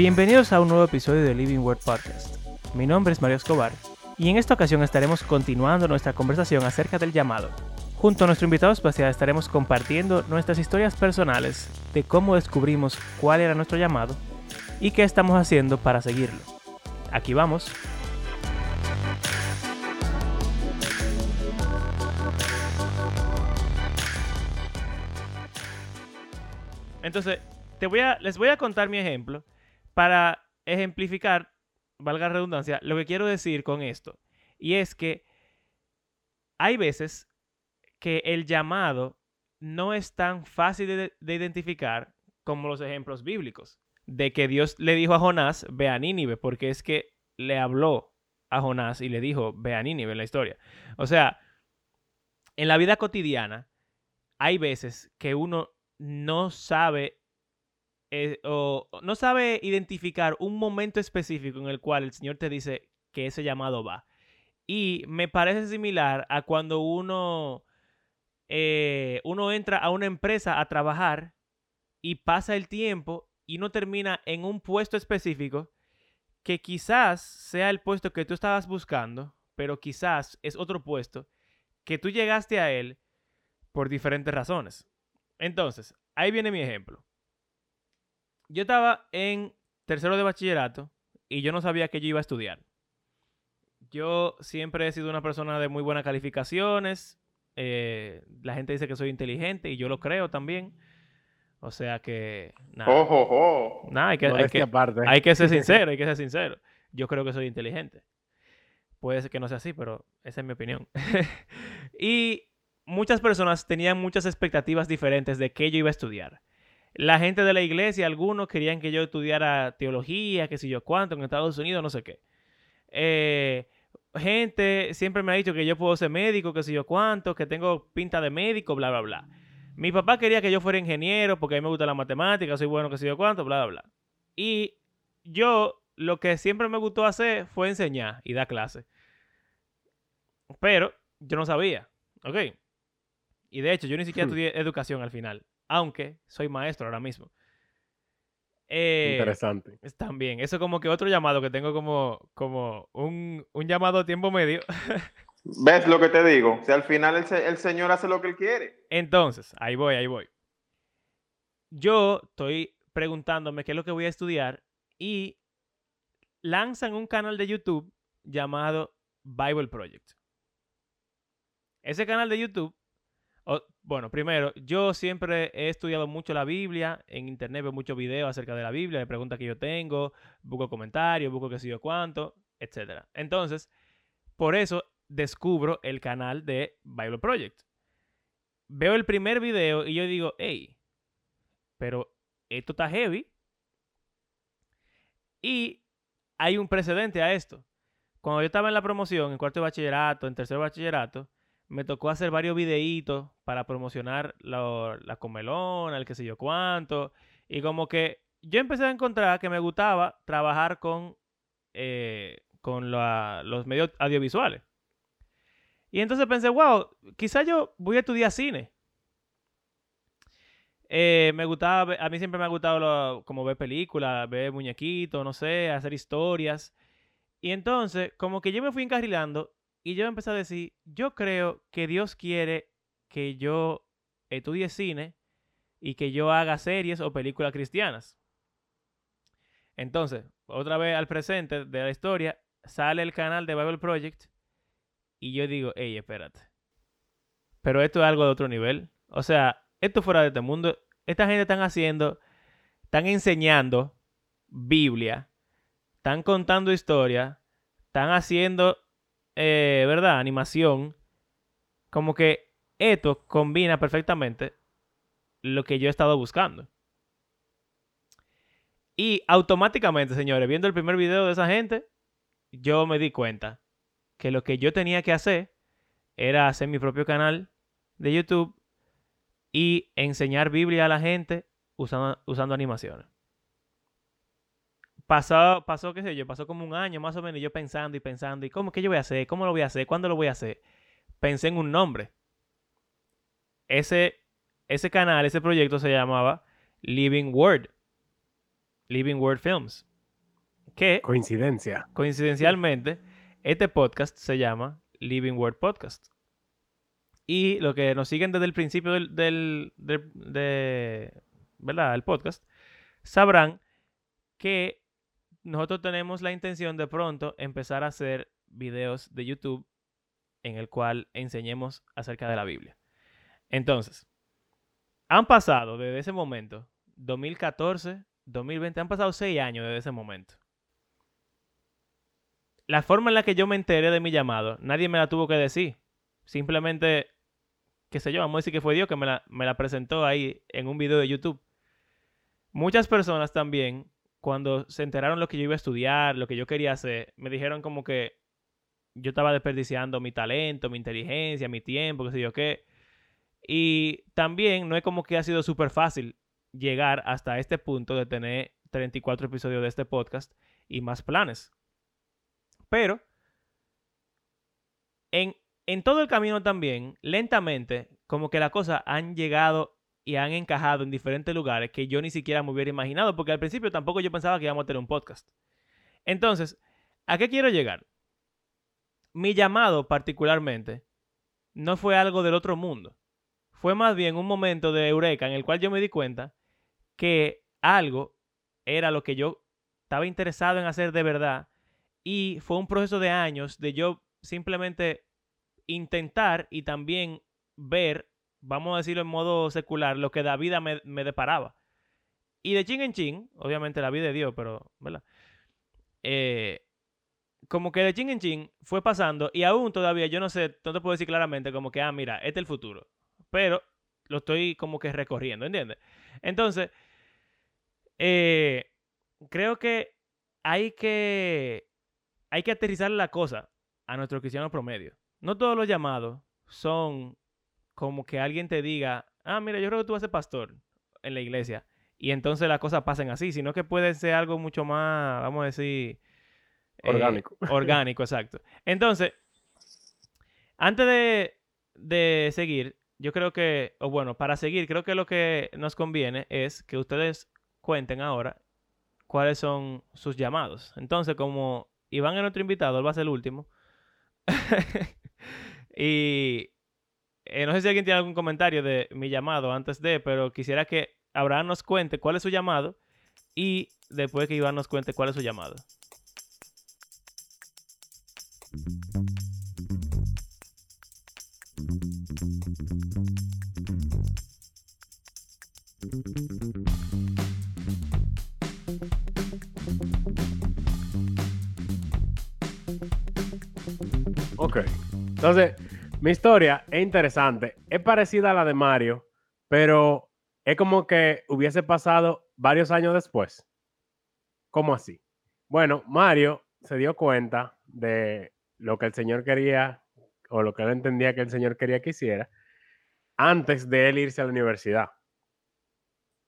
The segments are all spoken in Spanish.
Bienvenidos a un nuevo episodio de Living Word Podcast. Mi nombre es Mario Escobar y en esta ocasión estaremos continuando nuestra conversación acerca del llamado. Junto a nuestro invitado especial estaremos compartiendo nuestras historias personales de cómo descubrimos cuál era nuestro llamado y qué estamos haciendo para seguirlo. Aquí vamos. Entonces, te voy a, les voy a contar mi ejemplo para ejemplificar, valga la redundancia, lo que quiero decir con esto. Y es que hay veces que el llamado no es tan fácil de, de identificar como los ejemplos bíblicos. De que Dios le dijo a Jonás, ve a Nínive, porque es que le habló a Jonás y le dijo, ve a Nínive en la historia. O sea, en la vida cotidiana hay veces que uno no sabe eh, o no sabe identificar un momento específico en el cual el Señor te dice que ese llamado va. Y me parece similar a cuando uno, eh, uno entra a una empresa a trabajar y pasa el tiempo y no termina en un puesto específico que quizás sea el puesto que tú estabas buscando, pero quizás es otro puesto que tú llegaste a él por diferentes razones. Entonces, ahí viene mi ejemplo yo estaba en tercero de bachillerato y yo no sabía que yo iba a estudiar. Yo siempre he sido una persona de muy buenas calificaciones. Eh, la gente dice que soy inteligente y yo lo creo también. O sea que. Nada, oh, hay, que, hay, que, ser sincero, hay que ser sincero. Yo creo que soy inteligente. Puede ser que no sea así, pero esa es mi opinión. y muchas personas tenían muchas expectativas diferentes de qué yo iba a estudiar la gente de la iglesia, algunos querían que yo estudiara teología, qué sé yo cuánto, en Estados Unidos, no sé qué. Eh, gente siempre me ha dicho que yo puedo ser médico, qué sé yo cuánto, que tengo pinta de médico, bla, bla, bla. Mi papá quería que yo fuera ingeniero porque a mí me gusta la matemática, soy bueno, qué sé yo cuánto, bla, bla, bla. Y yo lo que siempre me gustó hacer fue enseñar y dar clases. Pero yo no sabía, ¿ok? Y de hecho, yo ni siquiera hmm. estudié educación al final aunque soy maestro ahora mismo. Eh, Interesante. También, eso como que otro llamado que tengo como, como un, llamado a tiempo medio. ¿Ves lo que te digo? Si al final el, Señor hace lo que Él quiere. Entonces, ahí voy, ahí voy. Yo estoy preguntándome qué es lo que voy a estudiar y lanzan un canal de YouTube llamado Bible Project. Ese canal de YouTube bueno, primero, yo siempre he estudiado mucho la Biblia. En internet veo muchos videos acerca de la Biblia, de preguntas que yo tengo, busco comentarios, busco qué sé yo cuánto, etc. Entonces, por eso descubro el canal de Bible Project. Veo el primer video y yo digo, hey, pero esto está heavy. Y hay un precedente a esto. Cuando yo estaba en la promoción, en cuarto de bachillerato, en tercer bachillerato, me tocó hacer varios videitos para promocionar la comelona, el qué sé yo cuánto. Y como que yo empecé a encontrar que me gustaba trabajar con, eh, con los medios audiovisuales. Y entonces pensé, wow, quizá yo voy a estudiar cine. Eh, me gustaba, a mí siempre me ha gustado como ver películas, ver muñequitos, no sé, hacer historias. Y entonces, como que yo me fui encarrilando y yo empecé a decir, yo creo que Dios quiere que yo estudie cine y que yo haga series o películas cristianas. Entonces, otra vez al presente de la historia, sale el canal de Bible Project y yo digo, hey, espérate. Pero esto es algo de otro nivel. O sea, esto fuera de este mundo. Esta gente están haciendo, están enseñando Biblia, están contando historia, están haciendo eh, ¿verdad? Animación, como que esto combina perfectamente lo que yo he estado buscando. Y automáticamente, señores, viendo el primer video de esa gente, yo me di cuenta que lo que yo tenía que hacer era hacer mi propio canal de YouTube y enseñar Biblia a la gente usando, usando animaciones. Pasó, pasó, qué sé yo, pasó como un año más o menos, y yo pensando y pensando, ¿y cómo que yo voy a hacer? ¿Cómo lo voy a hacer? ¿Cuándo lo voy a hacer? Pensé en un nombre. Ese, ese canal, ese proyecto se llamaba Living Word. Living Word Films. que Coincidencia. coincidencialmente este podcast se llama Living Word Podcast. Y lo que nos siguen desde el principio del, del, del- de, ¿verdad? el podcast sabrán que nosotros tenemos la intención de pronto empezar a hacer videos de YouTube en el cual enseñemos acerca de la Biblia. Entonces, han pasado desde ese momento, 2014, 2020, han pasado seis años desde ese momento. La forma en la que yo me enteré de mi llamado, nadie me la tuvo que decir. Simplemente, qué sé yo, vamos a decir que fue Dios que me la, me la presentó ahí en un video de YouTube. Muchas personas también, cuando se enteraron lo que yo iba a estudiar, lo que yo quería hacer, me dijeron como que yo estaba desperdiciando mi talento, mi inteligencia, mi tiempo, qué sé yo qué. Y también no es como que ha sido súper fácil llegar hasta este punto de tener 34 episodios de este podcast y más planes. Pero en, en todo el camino también, lentamente, como que las cosas han llegado y han encajado en diferentes lugares que yo ni siquiera me hubiera imaginado, porque al principio tampoco yo pensaba que íbamos a tener un podcast. Entonces, ¿a qué quiero llegar? Mi llamado particularmente no fue algo del otro mundo. Fue más bien un momento de eureka en el cual yo me di cuenta que algo era lo que yo estaba interesado en hacer de verdad y fue un proceso de años de yo simplemente intentar y también ver, vamos a decirlo en modo secular, lo que la vida me, me deparaba. Y de chin en chin, obviamente la vida de Dios, pero, ¿verdad? Eh, como que de chin en chin fue pasando y aún todavía yo no sé, no te puedo decir claramente como que, ah, mira, este es el futuro. Pero lo estoy como que recorriendo, ¿entiendes? Entonces, eh, creo que hay que hay que aterrizar la cosa a nuestro cristiano promedio. No todos los llamados son como que alguien te diga, ah, mira, yo creo que tú vas a ser pastor en la iglesia. Y entonces las cosas pasen así, sino que puede ser algo mucho más, vamos a decir... eh, Orgánico. orgánico, exacto. Entonces, antes de, de seguir, yo creo que, o bueno, para seguir, creo que lo que nos conviene es que ustedes cuenten ahora cuáles son sus llamados. Entonces, como Iván es nuestro invitado, él va a ser el último. y eh, no sé si alguien tiene algún comentario de mi llamado antes de, pero quisiera que Abraham nos cuente cuál es su llamado y después que Iván nos cuente cuál es su llamado. Ok. Entonces, mi historia es interesante. Es parecida a la de Mario, pero es como que hubiese pasado varios años después. ¿Cómo así? Bueno, Mario se dio cuenta de lo que el Señor quería o lo que él entendía que el Señor quería que hiciera antes de él irse a la universidad.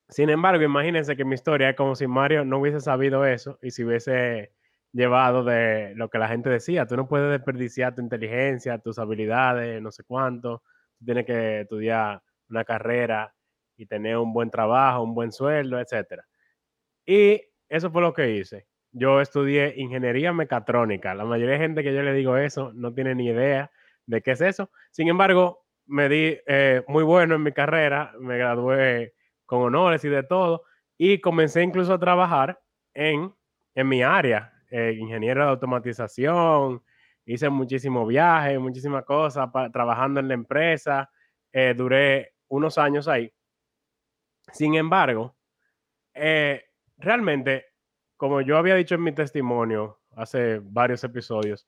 Sin embargo, imagínense que mi historia es como si Mario no hubiese sabido eso y si hubiese llevado de lo que la gente decía. Tú no puedes desperdiciar tu inteligencia, tus habilidades, no sé cuánto. Tú tienes que estudiar una carrera y tener un buen trabajo, un buen sueldo, etc. Y eso fue lo que hice. Yo estudié ingeniería mecatrónica. La mayoría de gente que yo le digo eso no tiene ni idea de qué es eso. Sin embargo, me di eh, muy bueno en mi carrera, me gradué con honores y de todo, y comencé incluso a trabajar en, en mi área, eh, ingeniero de automatización, hice muchísimos viajes, muchísimas cosas, trabajando en la empresa, eh, duré unos años ahí. Sin embargo, eh, realmente, como yo había dicho en mi testimonio hace varios episodios,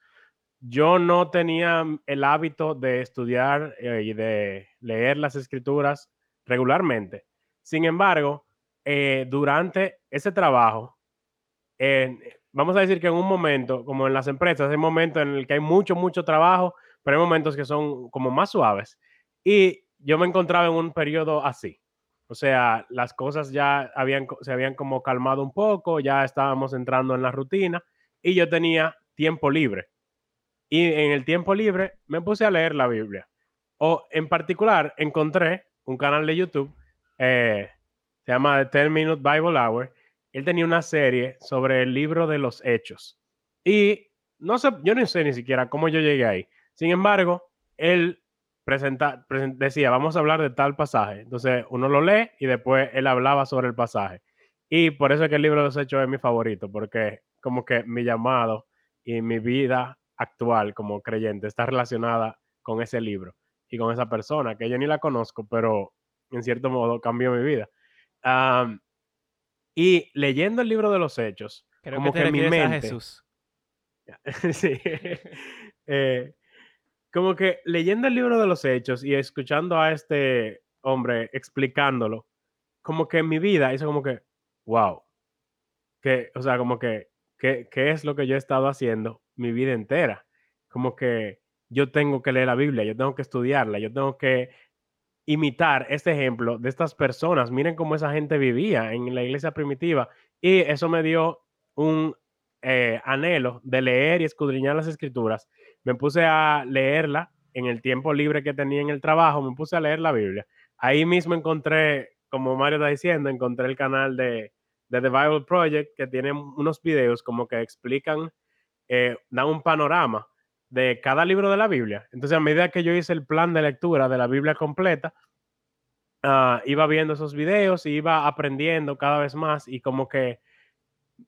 yo no tenía el hábito de estudiar y de leer las escrituras regularmente. Sin embargo, durante ese trabajo, vamos a decir que en un momento, como en las empresas, hay momentos en el que hay mucho, mucho trabajo, pero hay momentos que son como más suaves. Y yo me encontraba en un periodo así. O sea, las cosas ya habían, se habían como calmado un poco, ya estábamos entrando en la rutina y yo tenía tiempo libre. Y en el tiempo libre me puse a leer la Biblia. O en particular encontré un canal de YouTube, eh, se llama The 10 Minute Bible Hour, él tenía una serie sobre el libro de los hechos. Y no sé, yo no sé ni siquiera cómo yo llegué ahí. Sin embargo, él presenta, presen- decía, vamos a hablar de tal pasaje. Entonces uno lo lee y después él hablaba sobre el pasaje. Y por eso es que el libro de los hechos es mi favorito, porque como que mi llamado y mi vida actual como creyente está relacionada con ese libro y con esa persona, que yo ni la conozco, pero en cierto modo cambió mi vida. Am, y leyendo el libro de los hechos, Creo como que te que mi a mente- Jesús. sí. Eh, como que leyendo el libro de los hechos y escuchando a este hombre explicándolo, como que en mi vida hizo como que, wow, que, o sea, como que, que, ¿qué es lo que yo he estado haciendo mi vida entera? Como que yo tengo que leer la Biblia, yo tengo que estudiarla, yo tengo que imitar este ejemplo de estas personas. Miren cómo esa gente vivía en la iglesia primitiva. Y eso me dio un eh, anhelo de leer y escudriñar las escrituras. Me puse a leerla en el tiempo libre que tenía en el trabajo, me puse a leer la Biblia. Ahí mismo encontré, como Mario está diciendo, encontré el canal de, de The Bible Project que tiene unos videos como que explican, eh, dan un panorama de cada libro de la Biblia. Entonces, a medida que yo hice el plan de lectura de la Biblia completa, ah, iba viendo esos videos y iba aprendiendo cada vez más y como que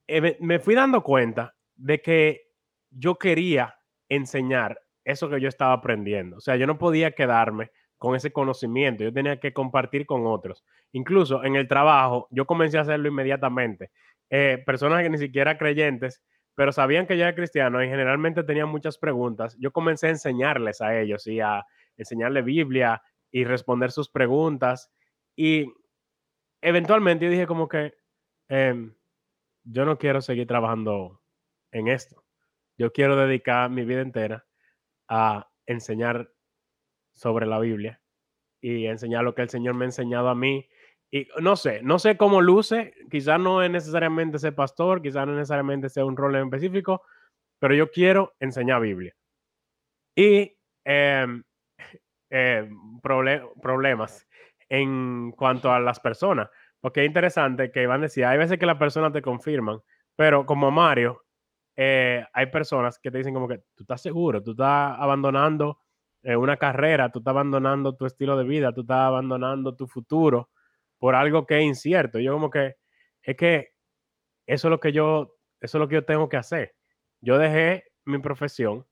eh, me- fui dando cuenta de que yo quería enseñar eso que yo estaba aprendiendo. O sea, yo no podía quedarme con ese conocimiento, yo tenía que compartir con otros. Incluso en el trabajo, yo comencé a hacerlo inmediatamente. Eh, personas que ni siquiera creyentes, pero sabían que yo era cristiano y generalmente tenían muchas preguntas. Yo comencé a enseñarles a ellos y a enseñarle Biblia y responder sus preguntas. Y eventualmente dije como que em, yo no quiero seguir trabajando en esto. Yo quiero dedicar mi vida entera a enseñar sobre la Biblia y enseñar lo que el Señor me ha enseñado a mí. Y no sé, no sé cómo luce, quizás no es necesariamente ser pastor, quizás no necesariamente sea un rol en específico, pero yo quiero enseñar Biblia. Y em, eh, proble- problemas en cuanto a las personas, porque es interesante que Iván decía, hay veces que las personas te confirman, pero como Mario, eh, hay personas que te dicen como que tú estás seguro, tú estás abandonando eh, una carrera, tú estás abandonando tu estilo de vida, tú estás abandonando tu futuro por algo que es incierto. Yo como que es que eso es lo que yo, eso es lo que yo tengo que hacer. Yo dejé mi profesión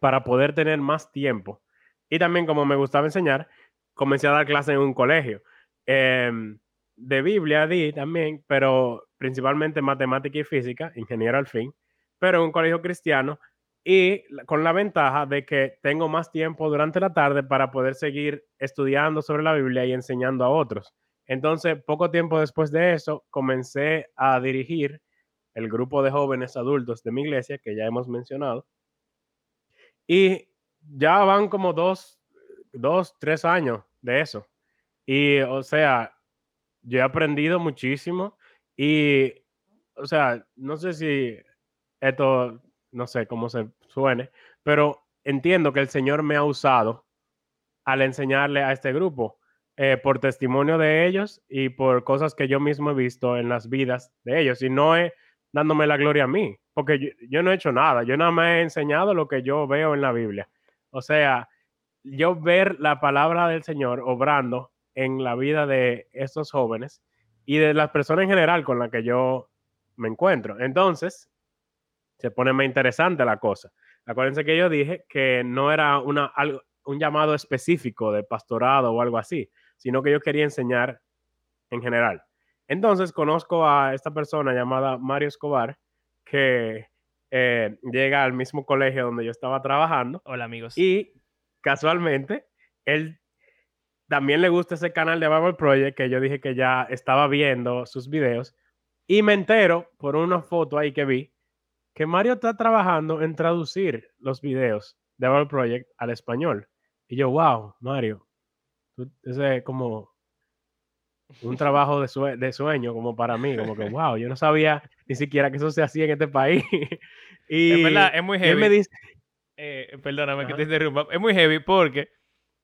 para poder tener más tiempo. Y también como me gustaba enseñar, comencé a dar clases en un colegio. Em, de Biblia di también, pero principalmente matemática y física, ingeniero al fin, pero en un colegio cristiano y con la ventaja de que tengo más tiempo durante la tarde para poder seguir estudiando sobre la Biblia y enseñando a otros. Entonces, poco tiempo después de eso, comencé a dirigir el grupo de jóvenes adultos de mi iglesia, que ya hemos mencionado, y ya van como dos, dos, tres años de eso. Y, o sea, yo he aprendido muchísimo y, o sea, no sé si esto, no sé cómo se suene, pero entiendo que el Señor me ha usado al enseñarle a este grupo eh, por testimonio de ellos y por cosas que yo mismo he visto en las vidas de ellos. Y no es dándome la gloria a mí, porque yo, no he hecho nada, yo nada más he enseñado lo que yo veo en la Biblia. O sea, yo ver la palabra del Señor obrando en la vida de estos jóvenes y de las personas en general con las que yo me encuentro. Entonces, se pone más interesante la cosa. Acuérdense que yo dije que no era una, algo, un llamado específico de pastorado o algo así, sino que yo quería enseñar en general. Entonces conozco a esta persona llamada Mario Escobar, que eh, llega al mismo colegio donde yo estaba trabajando Hola, amigos. y casualmente él también le gusta ese canal de Bible Project que yo dije que ya estaba viendo sus videos y me entero por una foto ahí que vi que Mario está trabajando en traducir los videos de Bible Project al español. Y yo, wow, Mario, tú- ese es como un trabajo de, sue- de sueño como para mí, como que, wow, yo no sabía ni siquiera que eso se hacía en este país. y, es verdad, es muy y él me heavy. dice, Eh, perdóname que te interrumpa. Es muy heavy porque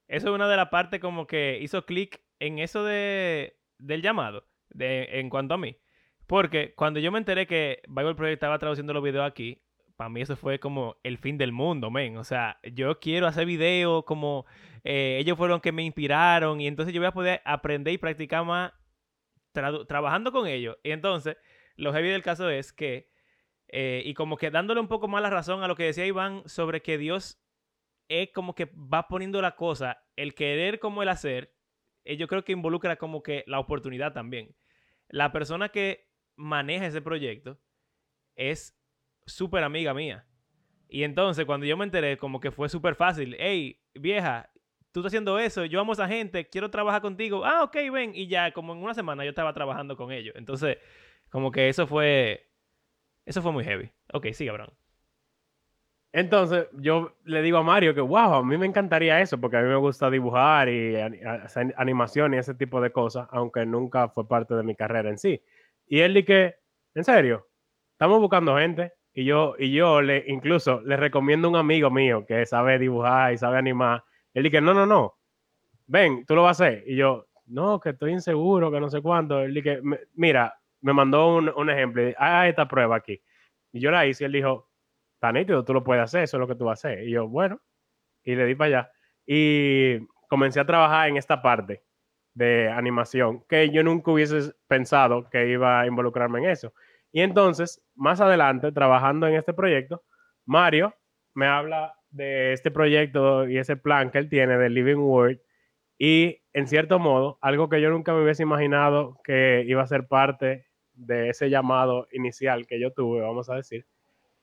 eso es una de las partes como que hizo clic en eso de, del llamado, de, en cuanto a mí. Porque cuando yo me enteré que Bible Project estaba traduciendo los videos aquí, para mí eso fue como el fin del mundo, men. O sea, yo quiero hacer videos como eh, ellos fueron que me inspiraron y entonces yo voy a poder aprender y practicar más trabajando con ellos. Y entonces, lo heavy del caso es que, eh, y como que dándole un poco más la razón a lo que decía Iván sobre que Dios es como que va poniendo la cosa, el querer como el hacer, eh, yo creo que involucra como que la oportunidad también. La persona que maneja ese proyecto es súper amiga mía. Y entonces cuando yo me enteré, como que fue súper fácil. Hey, vieja, tú estás haciendo eso, yo amo a esa gente, quiero trabajar contigo. Ah, ok, ven. Y ya como en una semana yo estaba trabajando con ellos. Entonces, como que eso fue... Eso fue muy heavy. Ok, sigue, Abraham. Entonces, yo le digo a Mario que, wow, a mí me encantaría eso, porque a mí me gusta dibujar y animación y ese tipo de cosas, aunque nunca fue parte de mi carrera en sí. Y él dice, en serio, estamos buscando gente. Y yo, y yo le, incluso le recomiendo a un amigo mío que sabe dibujar y sabe animar. Él dice, no, no, no, ven, tú lo vas a hacer. Y yo, no, que estoy inseguro, que no sé cuánto. Él dice, "Me- mira, me mandó un, un ejemplo, haga esta prueba aquí. Y yo la hice y él dijo, está nítido, tú lo puedes hacer, eso es lo que tú vas a hacer. Y yo, bueno, y le di para allá. Y comencé a trabajar en esta parte de animación, que yo nunca hubiese pensado que iba a involucrarme en eso. Y entonces, más adelante, trabajando en este proyecto, Mario me habla de este proyecto y ese plan que él tiene de Living World. Y en cierto modo, algo que yo nunca me hubiese imaginado que iba a ser parte de ese llamado inicial que yo tuve, vamos a decir,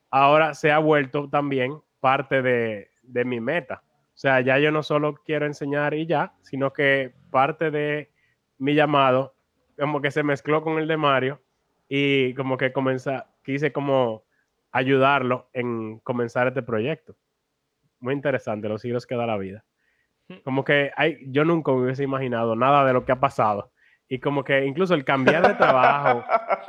ahora se ha vuelto también parte de, de mi meta. O sea, ya yo no solo quiero enseñar y ya, sino que parte de mi llamado como que se mezcló con el de Mario y como que comenza, quise como ayudarlo en comenzar este proyecto. Muy interesante, los siglos que da la vida. Como que hay, yo nunca me hubiese imaginado nada de lo que ha pasado. Y como que incluso el cambiar de trabajo,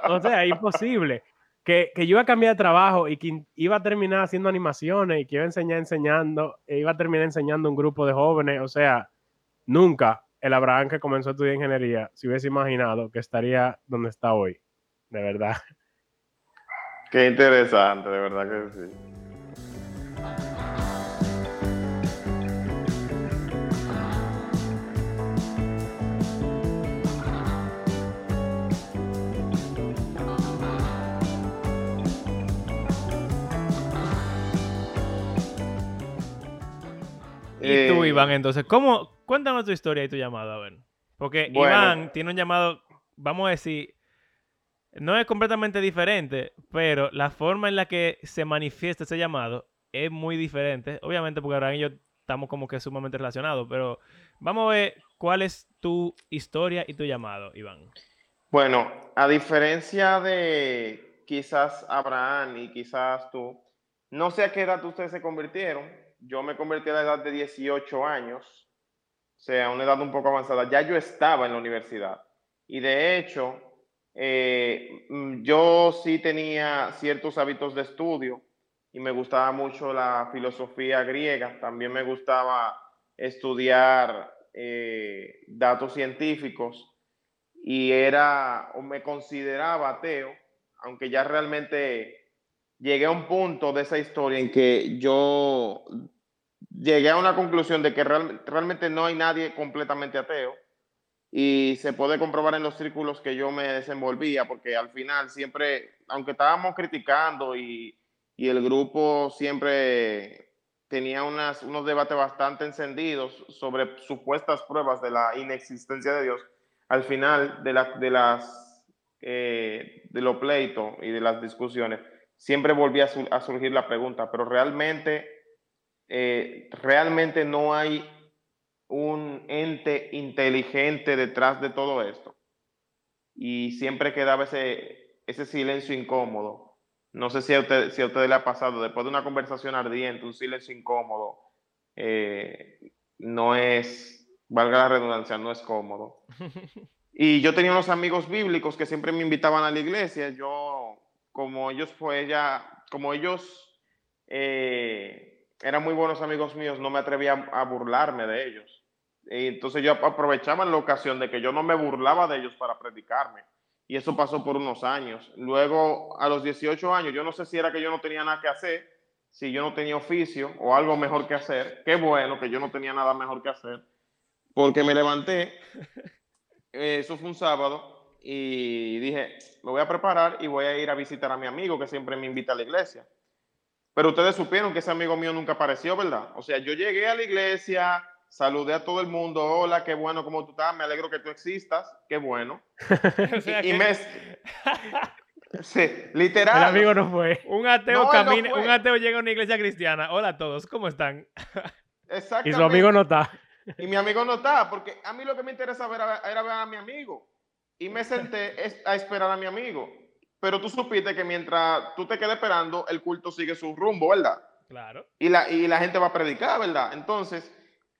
o sea, imposible. Que, que yo iba a cambiar de trabajo y que iba a terminar haciendo animaciones y que iba a enseñar enseñando, e iba a terminar enseñando un grupo de jóvenes. O sea, nunca el Abraham que comenzó a estudiar ingeniería se hubiese imaginado que estaría donde está hoy. De verdad. Qué interesante, de verdad que sí. Y tú, Eh, Iván, entonces, ¿cómo? Cuéntanos tu historia y tu llamado, a ver. Porque Bueno. Iván tiene un llamado, vamos a decir, no es completamente diferente, pero la forma en la que se manifiesta ese llamado es muy diferente. Obviamente, porque Abraham y yo estamos como que sumamente relacionados, pero vamos a ver cuál es tu historia y tu llamado, Iván. Bueno, a diferencia de quizás Abraham y quizás tú, no sé a qué edad ustedes se convirtieron. Yo me convertí a la edad de 18 años, o sea, una edad un poco avanzada. Ya yo estaba en la universidad. Y de hecho, eh, mm, yo sí tenía ciertos hábitos de estudio y me gustaba mucho la filosofía griega. También me gustaba estudiar eh, datos científicos y era o me consideraba ateo, aunque ya realmente llegué a un punto de esa historia en que yo llegué a una conclusión de que real- realmente no hay nadie completamente ateo y se puede comprobar en los círculos que yo me desenvolvía, porque al final siempre, aunque estábamos criticando y, y el grupo siempre tenía unas, unos debates bastante encendidos sobre supuestas pruebas de la inexistencia de Dios, al final de, la- de las eh, de los pleitos y de las discusiones, siempre volvía a, su- a surgir la pregunta, pero realmente, eh, realmente no hay un ente inteligente detrás de todo esto. Y siempre quedaba ese, ese silencio incómodo. No sé si a, usted, si a ustedes le ha pasado, después de una conversación ardiente, un silencio incómodo, eh, no es, valga la redundancia, no es cómodo. Y yo tenía unos amigos bíblicos que siempre me invitaban a la iglesia. Yo, como ellos fue ya, como ellos eh, eran muy buenos amigos míos, no me atrevía a burlarme de ellos. Entonces yo aprovechaba la ocasión de que yo no me burlaba de ellos para predicarme. Y eso pasó por unos años. Luego, a los 18 años, yo no sé si era que yo no tenía nada que hacer, si yo no tenía oficio o algo mejor que hacer. Qué bueno que yo no tenía nada mejor que hacer. Porque me levanté, eh, eso fue un sábado, y dije, me voy a preparar y voy a ir a visitar a mi amigo que siempre me invita a la iglesia. Pero ustedes supieron que ese amigo mío nunca apareció, ¿verdad? O sea, yo llegué a la iglesia, saludé a todo el mundo, hola, qué bueno, ¿cómo tú estás? Me alegro que tú existas, qué bueno. y, me... sí, literal. El amigo no fue. Un ateo camina, un ateo llega a una iglesia cristiana. Hola a todos, ¿cómo están? Exactamente. Y su amigo no está. Y mi amigo no está, porque a mí lo que me interesa era, era ver a mi amigo. Y me senté a esperar a mi amigo. Pero tú supiste que mientras tú te quedes esperando, el culto sigue su rumbo, ¿verdad? Claro. Y la, y la gente va a predicar, ¿verdad? Entonces,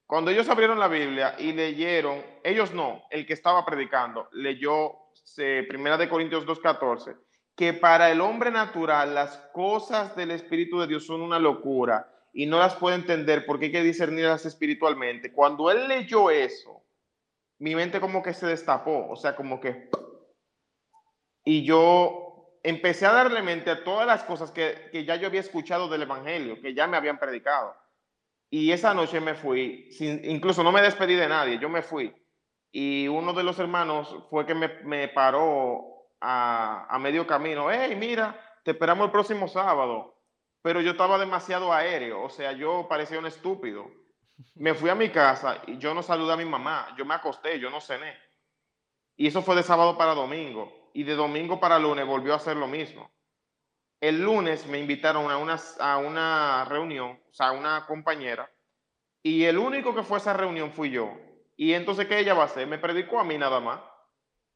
cuando ellos abrieron la Biblia y leyeron, ellos no, el que estaba predicando, leyó Primera de Corintios 2.14, que para el hombre natural las cosas del Espíritu de Dios son una locura y no las puede entender porque hay que discernirlas espiritualmente. Cuando él leyó eso, mi mente como que se destapó, o sea, como que... Y yo empecé a darle mente a todas las cosas que, ya yo había escuchado del Evangelio, que ya me habían predicado. Y esa noche me fui, sin, incluso no me despedí de nadie, yo me fui. Y uno de los hermanos fue que me, paró a, a, medio camino. Hey, mira, te esperamos el próximo sábado. Pero yo estaba demasiado aéreo, o sea, yo parecía un estúpido. Me fui a mi casa y yo no saludé a mi mamá, yo me acosté, yo no cené. Y eso fue de sábado para domingo y de domingo para lunes volvió a hacer lo mismo. El lunes me invitaron a una, a una reunión, o sea, a una compañera, y el único que fue a esa reunión fui yo. Y entonces, ¿qué ella va a hacer? Me predicó a mí nada más.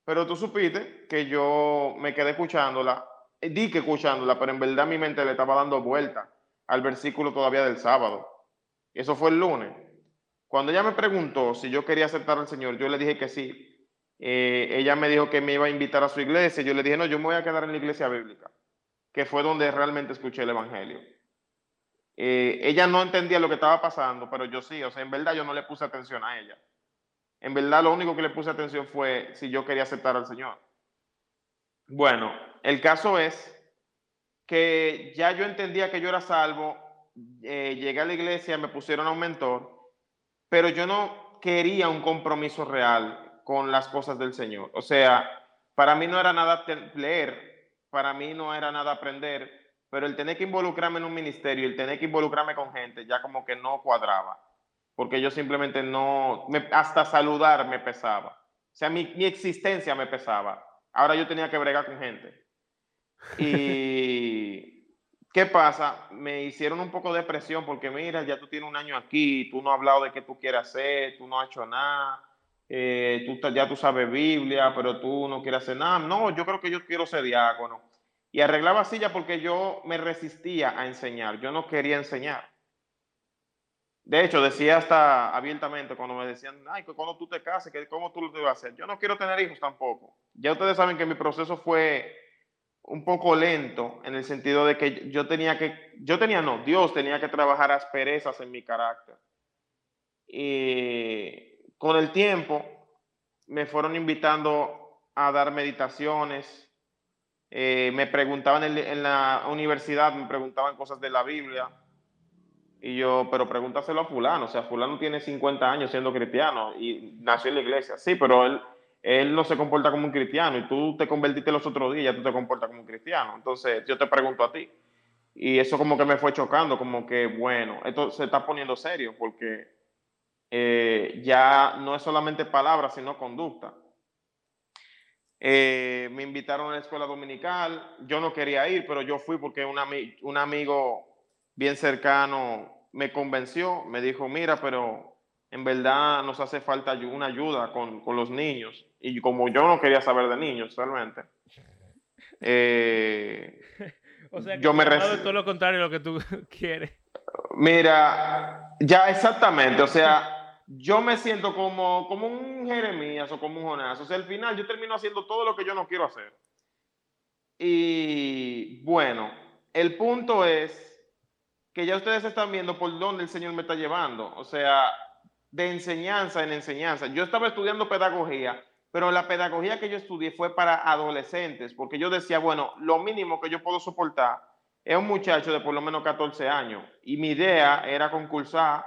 Pero tú supiste que yo me quedé escuchándola, eh, di que escuchándola, pero en verdad mi mente le estaba dando vuelta al versículo todavía del sábado. Eso fue el lunes. Cuando ella me preguntó si yo quería aceptar al Señor, yo le dije que sí. Eh, ella me dijo que me iba a invitar a su iglesia. Yo le dije, no, yo me voy a quedar en la iglesia bíblica, que fue donde realmente escuché el Evangelio. Eh, ella no entendía lo que estaba pasando, pero yo sí, o sea, en verdad yo no le puse atención a ella. En verdad lo único que le puse atención fue si yo quería aceptar al Señor. Bueno, el caso es que ya yo entendía que yo era salvo, eh, llegué a la iglesia, me pusieron a un mentor, pero yo no quería un compromiso real con las cosas del Señor. O sea, para mí no era nada leer, para mí no era nada aprender, pero el tener que involucrarme en un ministerio, el tener que involucrarme con gente, ya como que no cuadraba, porque yo simplemente no, hasta saludar me pesaba. O sea, mi, mi existencia me pesaba. Ahora yo tenía que bregar con gente. Y ¿qué pasa? Me hicieron un poco de presión porque mira, ya tú tienes un año aquí, tú no has hablado de qué tú quieres hacer, tú no has hecho nada eh, tú, ya tú sabes Biblia, pero tú no quieres hacer nada. No, yo creo que yo quiero ser diácono. Y arreglaba silla porque yo me resistía a enseñar, yo no quería enseñar. De hecho, decía hasta abiertamente cuando me decían, ay, cuando tú te cases, cómo tú lo debes hacer. Yo no quiero tener hijos tampoco. Ya ustedes saben que mi proceso fue un poco lento en el sentido de que yo tenía que, yo tenía no, Dios tenía que trabajar asperezas en mi carácter. Y con el tiempo me fueron invitando a dar meditaciones, eh, me preguntaban en, la universidad, me preguntaban cosas de la Biblia, y yo, pero pregúntaselo a fulano, o sea, fulano tiene 50 años siendo cristiano y nació en la iglesia, sí, pero él, él no se comporta como un cristiano y tú te convertiste los otros días, tú te comportas como un cristiano, entonces yo te pregunto a ti. Y eso como que me fue chocando, como que, bueno, esto se está poniendo serio porque eh, ya no es solamente palabras, sino conducta. Eh, me invitaron a la escuela dominical, yo no quería ir, pero yo fui porque un, un amigo bien cercano me convenció, me dijo, mira, pero en verdad nos hace falta una ayuda con, con los niños. Y como yo no quería saber de niños realmente, eh, o sea, que yo me todo lo contrario de lo que tú quieres. Mira, ya exactamente, o sea, yo me siento como, como un Jeremías o como un Jonás. O sea, al final yo termino haciendo todo lo que yo no quiero hacer. Y bueno, el punto es que ya ustedes están viendo por dónde el Señor me está llevando. O sea, de enseñanza en enseñanza. Yo estaba estudiando pedagogía pero la pedagogía que yo estudié fue para adolescentes, porque yo decía, bueno, lo mínimo que yo puedo soportar es un muchacho de por lo menos 14 años, y mi idea era concursar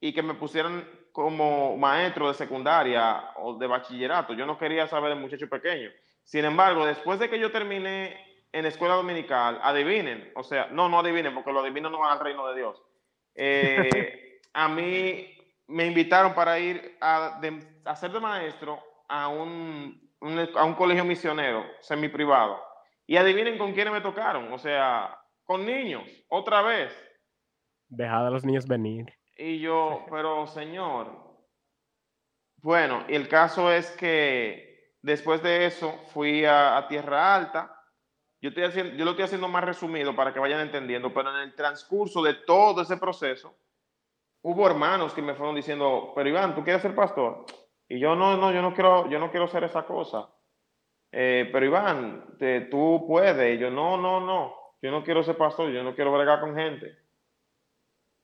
y que me pusieran como maestro de secundaria o de bachillerato. Yo no quería saber de muchacho pequeño. Sin embargo, después de que yo terminé en escuela dominical, adivinen, o sea, no, no adivinen, porque lo adivino no van al reino de Dios. Eh, a mí me invitaron para ir a, a ser de maestro a un, a un colegio misionero semi-privado. Y adivinen con quiénes me tocaron, o sea, con niños, otra vez. Dejad a los niños venir. Y yo, pero señor, bueno, el caso es que después de eso fui a, Tierra Alta. Yo, estoy haciendo, yo lo estoy haciendo más resumido para que vayan entendiendo, pero en el transcurso de todo ese proceso, hubo hermanos que me fueron diciendo, pero Iván, ¿tú quieres ser pastor? Y yo no, no, yo no quiero, yo no quiero hacer esa cosa. Eh, pero Iván, tú puedes. Y yo, no, no, no. Yo no quiero ser pastor, yo no quiero bregar con gente.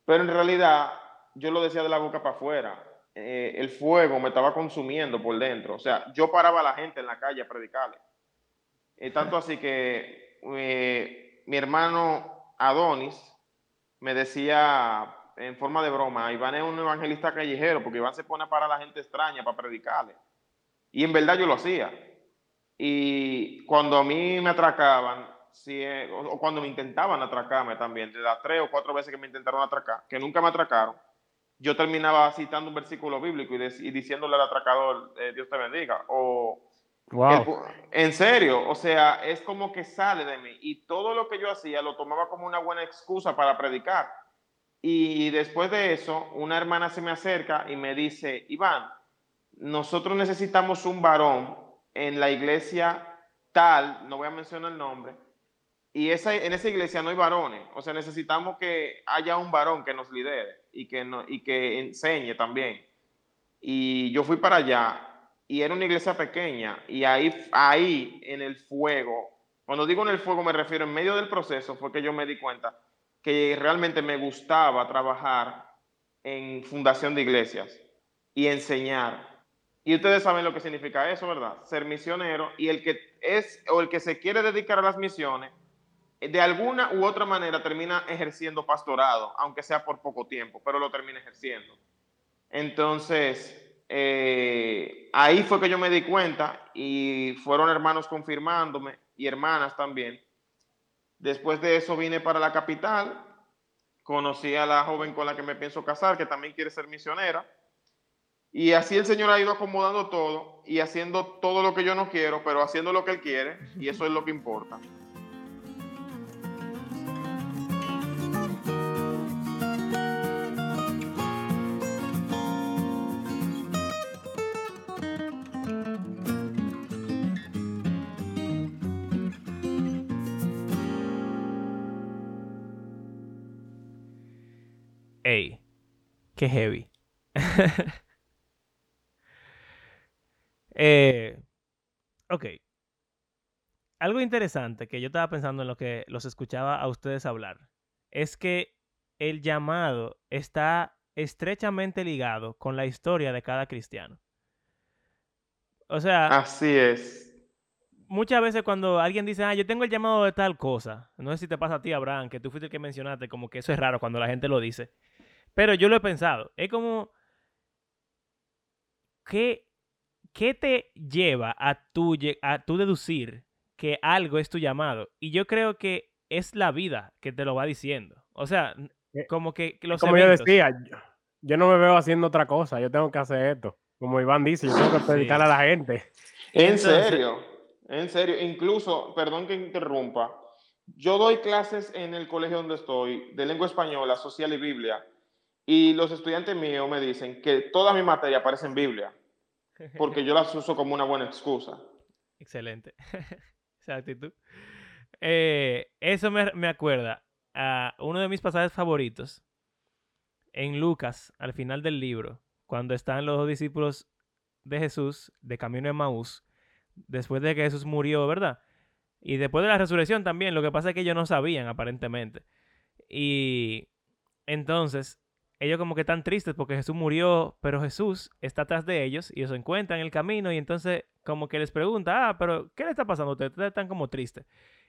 Pero en realidad, yo lo decía de la boca para afuera. Eh, el fuego me estaba consumiendo por dentro. O sea, yo paraba a la gente en la calle a predicarle. Y tanto así que eh, mi hermano Adonis me decía en forma de broma, Iván es un evangelista callejero, porque Iván se pone para la gente extraña, para predicarle. Y en verdad yo lo hacía. Y cuando a mí me atracaban, si, eh, o cuando me intentaban atracarme también, de las tres o cuatro veces que me intentaron atracar, que nunca me atracaron, yo terminaba citando un versículo bíblico y, diciéndole al atracador, eh, Dios te bendiga. O, wow. en serio, o sea, es como que sale de mí. Y todo lo que yo hacía lo tomaba como una buena excusa para predicar. Y después de eso, una hermana se me acerca y me dice, Iván, nosotros necesitamos un varón en la iglesia tal, no voy a mencionar el nombre, y esa, en esa iglesia no hay varones, o sea, necesitamos que haya un varón que nos lidere y que, no, y que enseñe también. Y yo fui para allá y era una iglesia pequeña y ahí, ahí en el fuego, cuando digo en el fuego me refiero en medio del proceso, fue que yo me di cuenta que realmente me gustaba trabajar en fundación de iglesias y enseñar. Y ustedes saben lo que significa eso, ¿verdad? Ser misionero y el que es o el que se quiere dedicar a las misiones, de alguna u otra manera termina ejerciendo pastorado, aunque sea por poco tiempo, pero lo termina ejerciendo. Entonces, eh, ahí fue que yo me di cuenta y fueron hermanos confirmándome y hermanas también Después de eso vine para la capital, conocí a la joven con la que me pienso casar, que también quiere ser misionera. Y así el Señor ha ido acomodando todo y haciendo todo lo que yo no quiero, pero haciendo lo que Él quiere, y eso es lo que importa. Qué heavy. eh, ok. Algo interesante que yo estaba pensando en lo que los escuchaba a ustedes hablar es que el llamado está estrechamente ligado con la historia de cada cristiano. O sea, así es. Muchas veces cuando alguien dice, ah, yo tengo el llamado de tal cosa, no sé si te pasa a ti, Abraham, que tú fuiste el que mencionaste, como que eso es raro cuando la gente lo dice. Pero yo lo he pensado. Es como. ¿Qué, qué te lleva a tu, a tu deducir que algo es tu llamado? Y yo creo que es la vida que te lo va diciendo. O sea, eh, como que, los Como yo decía, yo, no me veo haciendo otra cosa. Yo tengo que hacer esto. Como Iván dice, yo tengo que predicar a la gente. En serio, en serio. Incluso, perdón que interrumpa. Yo doy clases en el colegio donde estoy de lengua española, social y Biblia. Y los estudiantes míos me dicen que toda mi materia aparece en Biblia, porque yo las uso como una buena excusa. Excelente. Esa actitud. Eh, eso me, me, acuerda a uno de mis pasajes favoritos en Lucas, al final del libro, cuando están los dos discípulos de Jesús de camino de Maús, después de que Jesús murió, ¿verdad? Y después de la resurrección también, lo que pasa es que ellos no sabían aparentemente. Y entonces ellos como que están tristes porque Jesús murió, pero Jesús está atrás de ellos y ellos se encuentran en el camino y entonces como que les pregunta, ah, pero ¿qué le está pasando a ustedes? Están como tristes.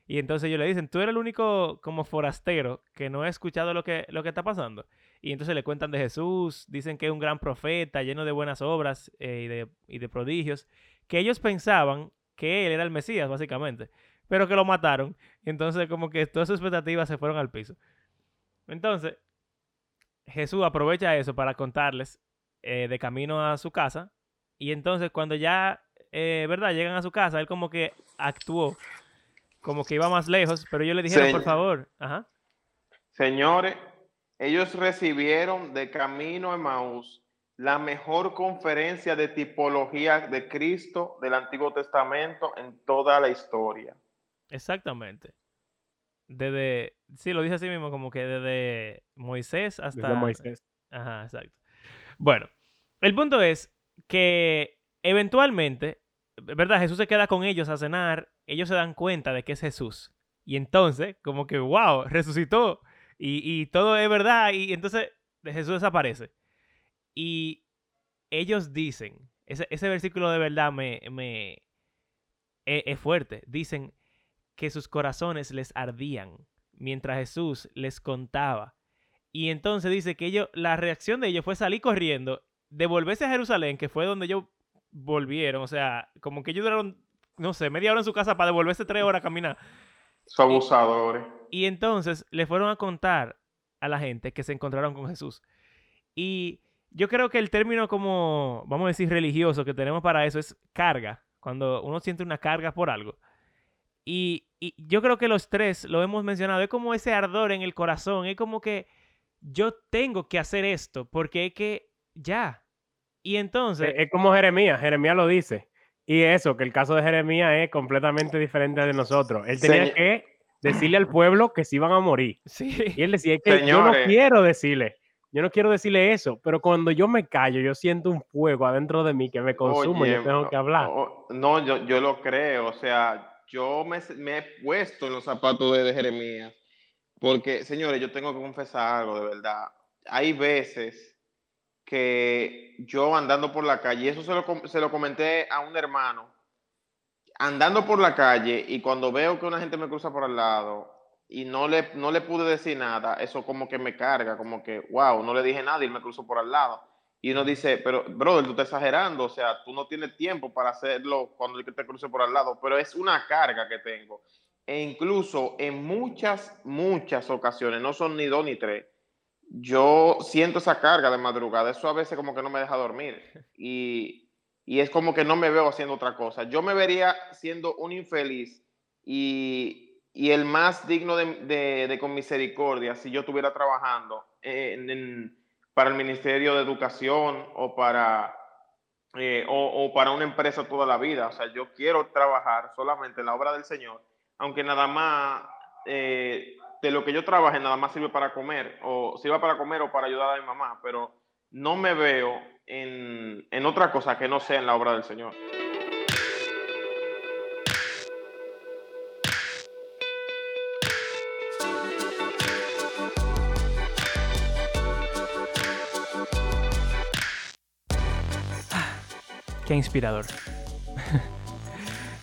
Y entonces ellos le dicen, tú eres el único como forastero que no ha escuchado lo que, lo que está pasando. Y entonces le cuentan de Jesús, dicen que es un gran profeta, lleno de buenas obras eh, y, de, y de prodigios, que ellos pensaban que él era el Mesías, básicamente, pero que lo mataron. Entonces como que todas sus expectativas se fueron al piso. Entonces, Jesús aprovecha eso para contarles eh, de camino a su casa. Y entonces cuando ya, eh, ¿verdad? Llegan a su casa, él como que actuó como que iba más lejos, pero ellos le dijeron, por Señ- favor, ajá. Señores, ellos recibieron de camino a Maús la mejor conferencia de tipología de Cristo del Antiguo Testamento en toda la historia. Exactamente. Desde, sí, lo dice así mismo, como que desde Moisés hasta... Desde Moisés. Ajá, exacto. Bueno, el punto es que eventualmente, ¿verdad? Jesús se queda con ellos a cenar, ellos se dan cuenta de que es Jesús. Y entonces, como que, wow, resucitó. Y, y todo es verdad. Y entonces Jesús desaparece. Y ellos dicen, ese, ese versículo de verdad me, me es, es fuerte. Dicen que sus corazones les ardían mientras Jesús les contaba. Y entonces dice que ellos, la reacción de ellos fue salir corriendo, devolverse a Jerusalén, que fue donde ellos volvieron. O sea, como que ellos duraron, no sé, media hora en su casa para devolverse tres horas a caminar. Son abusadores. Y entonces le fueron a contar a la gente que se encontraron con Jesús. Y yo creo que el término como, vamos a decir, religioso que tenemos para eso es carga, cuando uno siente una carga por algo. Y, y yo creo que los tres lo hemos mencionado, es como ese ardor en el corazón, es como que yo tengo que hacer esto, porque es que ya. Y entonces, Es es como Jeremías, Jeremías lo dice. Y eso, que el caso de Jeremías es completamente diferente de nosotros. Él tenía Señ- que decirle al pueblo que se iban a morir. sí, Y él decía, es que yo no quiero decirle, yo no quiero decirle eso, pero cuando yo me callo, yo siento un fuego adentro de mí que me consume y yo Oye, tengo que hablar. no, yo, yo lo creo. O sea, yo me, he puesto en los zapatos de, Jeremías. Porque, señores, yo tengo que confesar algo de verdad. Hay veces que yo andando por la calle, eso se lo, se lo comenté a un hermano, andando por la calle y cuando veo que una gente me cruza por al lado y no le, no le pude decir nada, eso como que me carga, como que, wow, no le dije nada y él me cruzó por al lado. Y uno dice, pero, brother, tú estás exagerando, o sea, tú no tienes tiempo para hacerlo cuando te cruce por al lado, pero es una carga que tengo. E incluso en muchas, muchas ocasiones, no son ni dos ni tres, yo siento esa carga de madrugada, eso a veces como que no me deja dormir y, y es como que no me veo haciendo otra cosa. Yo me vería siendo un infeliz y, y el más digno de, de- de con misericordia si yo estuviera trabajando en- en- para el Ministerio de Educación o para, eh, o, para una empresa toda la vida. O sea, yo quiero trabajar solamente en la obra del Señor, aunque nada más eh, de lo que yo trabaje nada más sirve para comer, o sirva para comer o para ayudar a mi mamá, pero no me veo en, en otra cosa que no sea en la obra del Señor. Qué inspirador.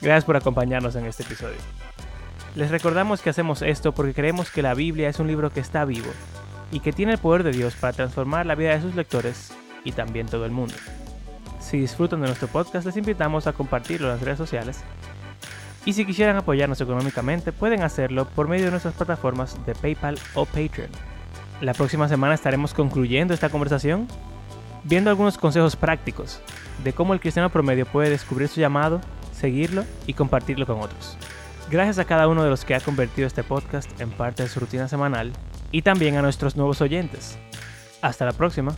Gracias por acompañarnos en este episodio. Les recordamos que hacemos esto porque creemos que la Biblia es un libro que está vivo y que tiene el poder de Dios para transformar la vida de sus lectores y también todo el mundo. Si disfrutan de nuestro podcast, les invitamos a compartirlo en las redes sociales. Y si quisieran apoyarnos económicamente, pueden hacerlo por medio de nuestras plataformas de PayPal o Patreon. La próxima semana estaremos concluyendo esta conversación viendo algunos consejos prácticos de cómo el cristiano promedio puede descubrir su llamado, seguirlo y compartirlo con otros. Gracias a cada uno de los que ha convertido este podcast en parte de su rutina semanal y también a nuestros nuevos oyentes. Hasta la próxima.